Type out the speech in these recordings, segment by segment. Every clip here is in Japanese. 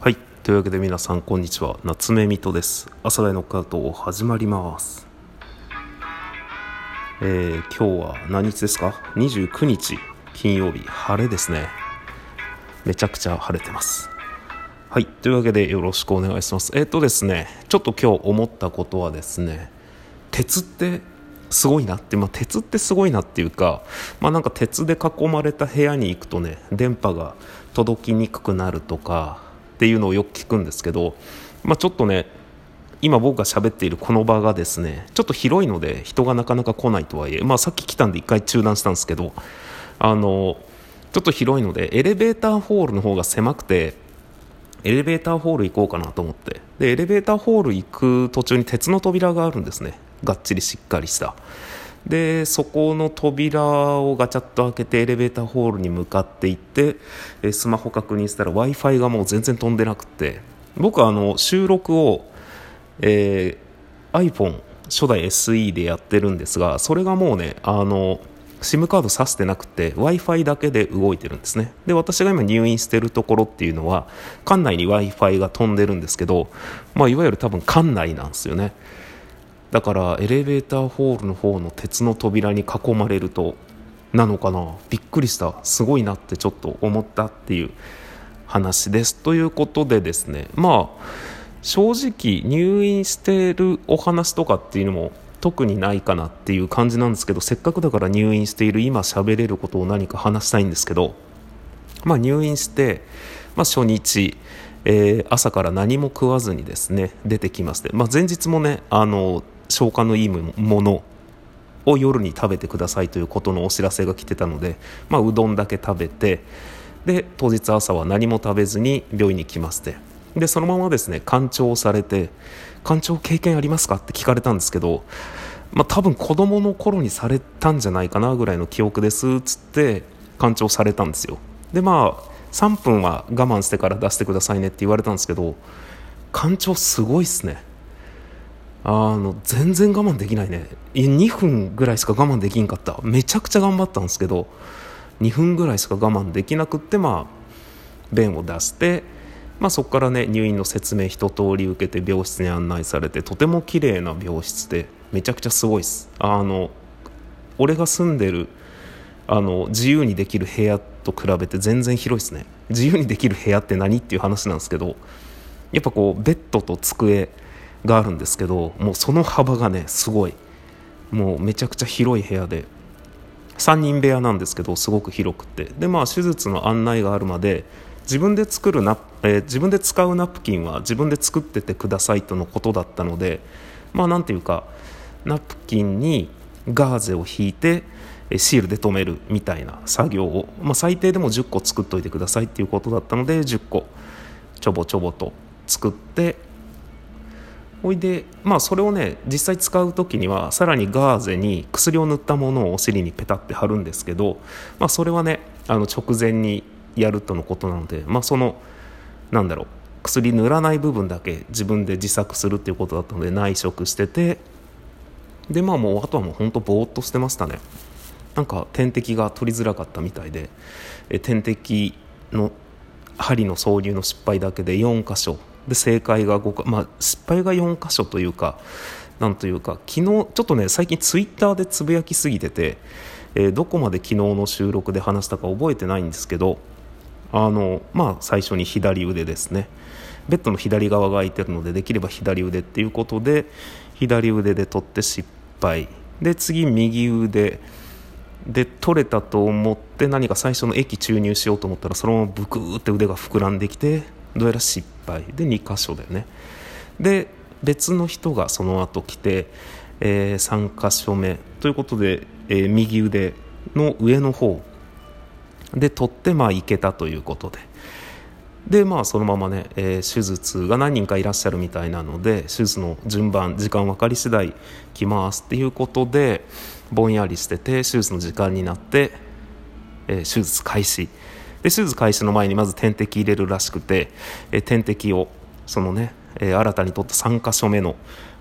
はい。というわけで皆さんこんにちは。夏目水戸です。朝代のカート始まります。えー、今日は何日ですか？29日。金曜日。晴れですね。めちゃくちゃ晴れてます。はい。というわけでよろしくお願いします。えっ、ー、とですねちょっと今日思ったことはですね鉄ってすごいなって、まあ、鉄ってすごいなっていうか、まあ、なんか鉄で囲まれた部屋に行くとね電波が届きにくくなるとかっていうのをよく聞くんですけど、まあ、ちょっとね今僕が喋っているこの場がですねちょっと広いので人がなかなか来ないとはいえ、まあ、さっき来たんで1回中断したんですけどあのちょっと広いのでエレベーターホールの方が狭くてエレベーターホール行こうかなと思ってでエレベーターホール行く途中に鉄の扉があるんですね。がっちりしっかりした。でそこの扉をガチャッと開けてエレベーターホールに向かっていってスマホ確認したら w i f i がもう全然飛んでなくて。僕はあの収録を、えー、iPhone 初代 SE でやってるんですがそれがもうねあの SIM カード挿してなくて w i f i だけで動いてるんですね。で私が今入院してるところっていうのは館内に w i f i が飛んでるんですけど、まあ、いわゆる多分館内なんですよね。だからエレベーターホールの方の鉄の扉に囲まれるとなのかな？びっくりした。すごいなってちょっと思ったっていう話です。ということでですねまあ正直入院してるお話とかっていうのも特にないかなっていう感じなんですけどせっかくだから入院している今喋れることを何か話したいんですけどまあ入院して、まあ、初日えー、朝から何も食わずにですね出てきまして、まあ、前日もねあの消化のいいものを夜に食べてくださいということのお知らせが来てたので、まあ、うどんだけ食べてで当日朝は何も食べずに病院に来ましてでそのままですね肝腸されて肝腸経験ありますか？って聞かれたんですけど、まあ、多分子供の頃にされたんじゃないかなぐらいの記憶ですっつって肝腸されたんですよ。でまあ3分は我慢してから出してくださいねって言われたんですけど肝腸すごいっすね。あの全然我慢できないね。2分ぐらいしか我慢できんかった。めちゃくちゃ頑張ったんですけど2分ぐらいしか我慢できなくってまあ便を出して、まあ、そこからね入院の説明一通り受けて病室に案内されてとても綺麗な病室でめちゃくちゃすごいです。あの俺が住んでるあの自由にできる部屋と比べて全然広いですね。自由にできる部屋って何っていう話なんですけどやっぱこうベッドと机があるんですけどもうその幅がねすごい。もうめちゃくちゃ広い部屋で。3人部屋なんですけどすごく広くて。でまあ手術の案内があるまで自分で作るナえー、自分で使うナプキンは自分で作っててくださいとのことだったのでまあなんていうかナプキンにガーゼを引いてシールで留めるみたいな作業を、まあ、最低でも10個作っといてくださいっていうことだったので10個ちょぼちょぼと作ってほいでまあそれをね実際使う時にはさらにガーゼに薬を塗ったものをお尻にペタって貼るんですけど、まあ、それはねあの直前にやるとのことなので、まあ、そのなんだろう薬塗らない部分だけ自分で自作するっていうことだったので内職しててでまあもうあとはもうほんとぼーっとしてましたね。なんか点滴が取りづらかったみたいでえ点滴の針の挿入の失敗だけで4箇所で正解が5か、まあ、失敗が4箇所というかなんというか昨日ちょっとね最近ツイッターでつぶやきすぎてて、えー、どこまで昨日の収録で話したか覚えてないんですけどあのまあ最初に左腕ですね。ベッドの左側が空いてるのでできれば左腕っていうことで左腕で取って失敗。で次右腕。で取れたと思って何か最初の液注入しようと思ったらそのままブクーって腕が膨らんできてどうやら失敗。で2箇所だよね。で別の人がその後来て、えー、3箇所目ということで、えー、右腕の上の方で取ってまあいけたということで。でまあそのままね、えー、手術が何人かいらっしゃるみたいなので手術の順番時間分かり次第来ますっていうことでぼんやりしてて手術の時間になって、えー、手術開始。で手術開始の前にまず点滴入れるらしくて、え、点滴をそのね、え、新たに取った3箇所目の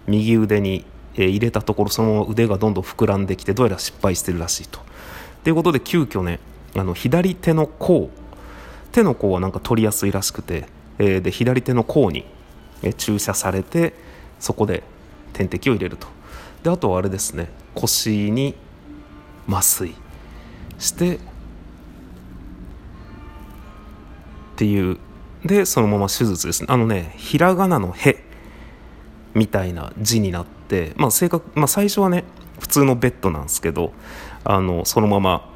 右腕に、え、入れたところその腕がどんどん膨らんできてどうやら失敗してるらしいと。ということで急遽ねあの左手の甲手の甲はなんか取りやすいらしくてえ、で左手の甲に、え注射されてそこで点滴を入れるとであとはあれですね腰に麻酔してっていう。でそのまま手術ですね。あのねひらがなの「へ」みたいな字になって、まあ正確まあ、最初はね普通のベッドなんですけどあのそのまま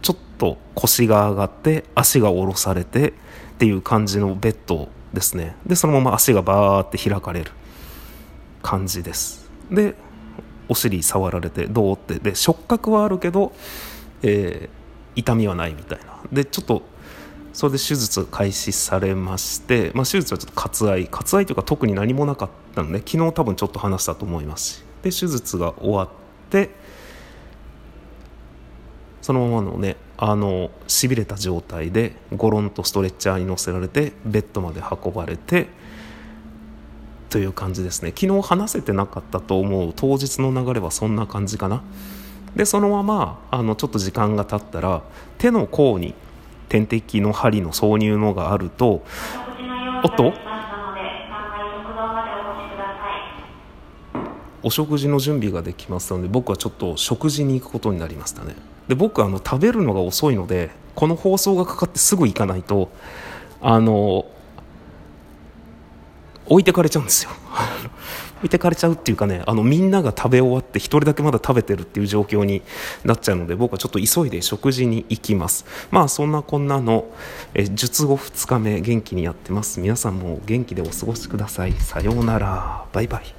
ちょっと腰が上がって足が下ろされてっていう感じのベッドですね。でそのまま足がバーって開かれる感じです。でお尻触られてどうって。で触覚はあるけど、えー、痛みはないみたいな。でちょっとそれで手術開始されまして、まあ、手術はちょっと割愛割愛というか特に何もなかったので昨日多分ちょっと話したと思いますし。で手術が終わってそのままのねあのしびれた状態でゴロンとストレッチャーに乗せられてベッドまで運ばれてという感じですね。昨日話せてなかったと思う当日の流れはそんな感じかな。でそのままあのちょっと時間が経ったら手の甲に点滴の針の挿入のがあるとおっと？お食事の準備ができますので僕はちょっと食事に行くことになりましたね。で僕あの食べるのが遅いのでこの放送がかかってすぐ行かないとあの置いてかれちゃうんですよ。置いてかれちゃうっていうかねあのみんなが食べ終わって1人だけまだ食べてるっていう状況になっちゃうので僕はちょっと急いで食事に行きます。まあそんなこんなのえ術後2日目元気にやってます。皆さんも元気でお過ごしください。さようなら。バイバイ。